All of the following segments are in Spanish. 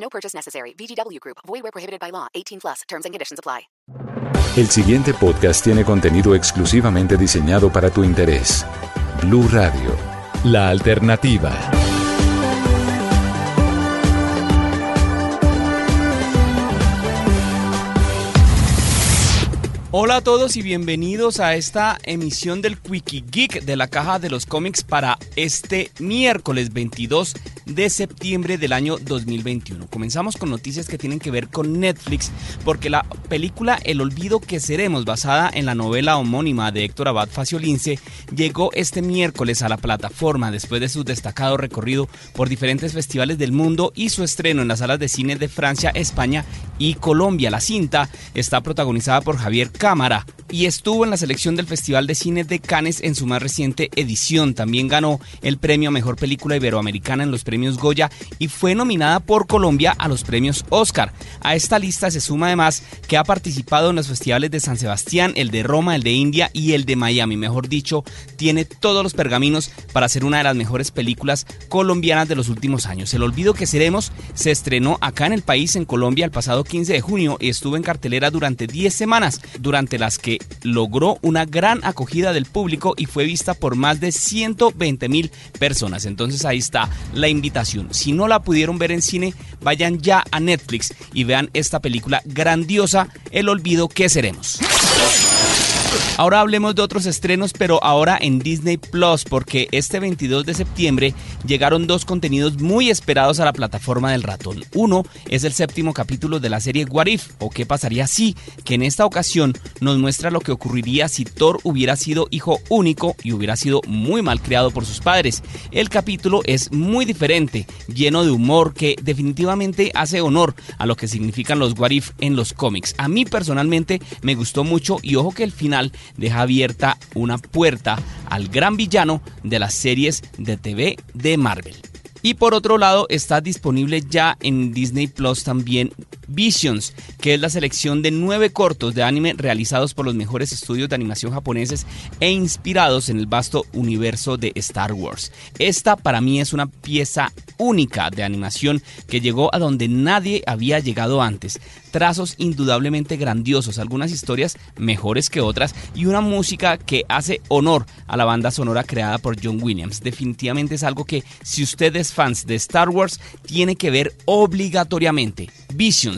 No purchase necessary. VGW Group. Void where prohibited by law. 18 plus. Terms and conditions apply. El siguiente podcast tiene contenido exclusivamente diseñado para tu interés. Blue Radio, la alternativa. Hola a todos y bienvenidos a esta emisión del Quickie Geek de la caja de los cómics para este miércoles 22 de septiembre del año 2021. Comenzamos con noticias que tienen que ver con Netflix porque la película El olvido que seremos basada en la novela homónima de Héctor Abad Faciolince llegó este miércoles a la plataforma después de su destacado recorrido por diferentes festivales del mundo y su estreno en las salas de cine de Francia, España y Colombia. La cinta está protagonizada por Javier Cámara y estuvo en la selección del Festival de Cine de Cannes en su más reciente edición. También ganó el premio a Mejor Película Iberoamericana en los premios Goya y fue nominada por Colombia a los premios Oscar. A esta lista se suma además que ha participado en los festivales de San Sebastián, el de Roma, el de India y el de Miami. Mejor dicho, tiene todos los pergaminos para ser una de las mejores películas colombianas de los últimos años. El olvido que seremos se estrenó acá en el país, en Colombia, el pasado 15 de junio y estuvo en cartelera durante 10 semanas durante las que logró una gran acogida del público y fue vista por más de 120 mil personas. Entonces ahí está la invitación. Si no la pudieron ver en cine, vayan ya a Netflix y vean esta película grandiosa, El olvido que seremos. Ahora hablemos de otros estrenos, pero ahora en Disney Plus, porque este 22 de septiembre llegaron dos contenidos muy esperados a la plataforma del ratón. Uno es el séptimo capítulo de la serie What If, o qué pasaría si, que en esta ocasión nos muestra lo que ocurriría si Thor hubiera sido hijo único y hubiera sido muy mal criado por sus padres. El capítulo es muy diferente, lleno de humor que definitivamente hace honor a lo que significan los What If en los cómics. A mí personalmente me gustó mucho y ojo que el final deja abierta una puerta al gran villano de las series de TV de Marvel. Y por otro lado está disponible ya en Disney Plus también Visions, que es la selección de nueve cortos de anime realizados por los mejores estudios de animación japoneses e inspirados en el vasto universo de Star Wars. Esta para mí es una pieza única de animación que llegó a donde nadie había llegado antes. Trazos indudablemente grandiosos, algunas historias mejores que otras y una música que hace honor a la banda sonora creada por John Williams. Definitivamente es algo que si ustedes fans de Star Wars tiene que ver obligatoriamente. Visions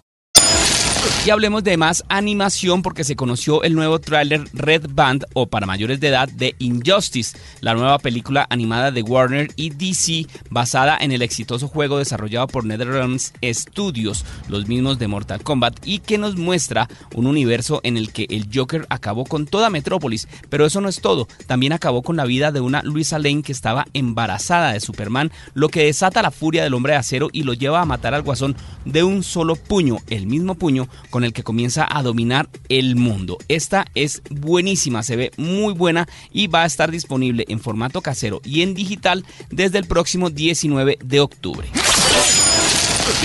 Y hablemos de más animación porque se conoció el nuevo tráiler Red Band o para mayores de edad de Injustice, la nueva película animada de Warner y DC basada en el exitoso juego desarrollado por NetherRealms Studios, los mismos de Mortal Kombat, y que nos muestra un universo en el que el Joker acabó con toda Metrópolis, pero eso no es todo, también acabó con la vida de una Luisa Lane que estaba embarazada de Superman, lo que desata la furia del hombre de acero y lo lleva a matar al guasón de un solo puño, el mismo puño con el que comienza a dominar el mundo. Esta es buenísima, se ve muy buena y va a estar disponible en formato casero y en digital desde el próximo 19 de octubre.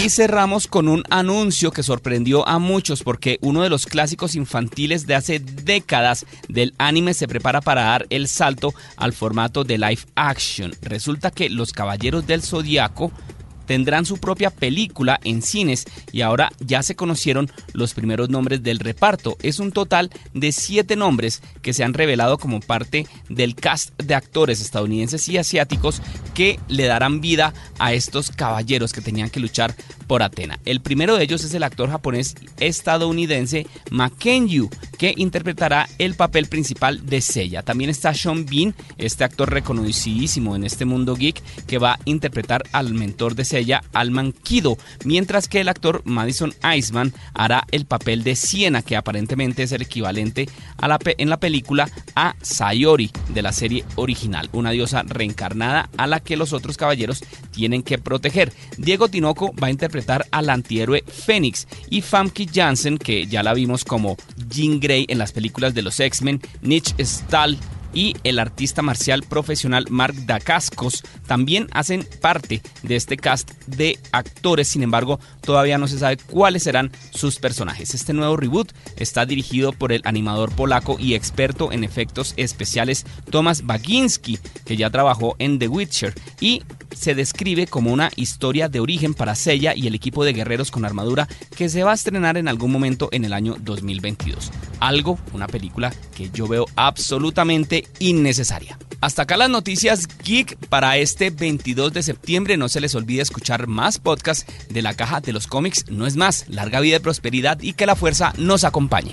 Y cerramos con un anuncio que sorprendió a muchos porque uno de los clásicos infantiles de hace décadas del anime se prepara para dar el salto al formato de live action. Resulta que Los Caballeros del Zodiaco tendrán su propia película en cines y ahora ya se conocieron los primeros nombres del reparto. Es un total de siete nombres que se han revelado como parte del cast de actores estadounidenses y asiáticos que le darán vida a estos caballeros que tenían que luchar por Atena. El primero de ellos es el actor japonés estadounidense Makenyu, que interpretará el papel principal de Seiya. También está Sean Bean, este actor reconocidísimo en este mundo geek, que va a interpretar al mentor de Seiya, Alman Kido, mientras que el actor Madison Iceman hará el papel de Siena, que aparentemente es el equivalente en la película a Sayori de la serie original, una diosa reencarnada a la que los otros caballeros tienen que proteger. Diego Tinoco va a interpretar al antihéroe Fénix y Famke Janssen, que ya la vimos como Jean Grey en las películas de los X-Men, Nietzsche Stahl y el artista marcial profesional Mark Dacascos también hacen parte de este cast de actores, sin embargo todavía no se sabe cuáles serán sus personajes. Este nuevo reboot está dirigido por el animador polaco y experto en efectos especiales Thomas Baginski, que ya trabajó en The Witcher y se describe como una historia de origen para Seiya y el equipo de guerreros con armadura que se va a estrenar en algún momento en el año 2022. Algo, una película que yo veo absolutamente innecesaria. Hasta acá las noticias geek para este 22 de septiembre. No se les olvide escuchar más podcasts de la caja de los cómics. No es más, larga vida y prosperidad y que la fuerza nos acompañe.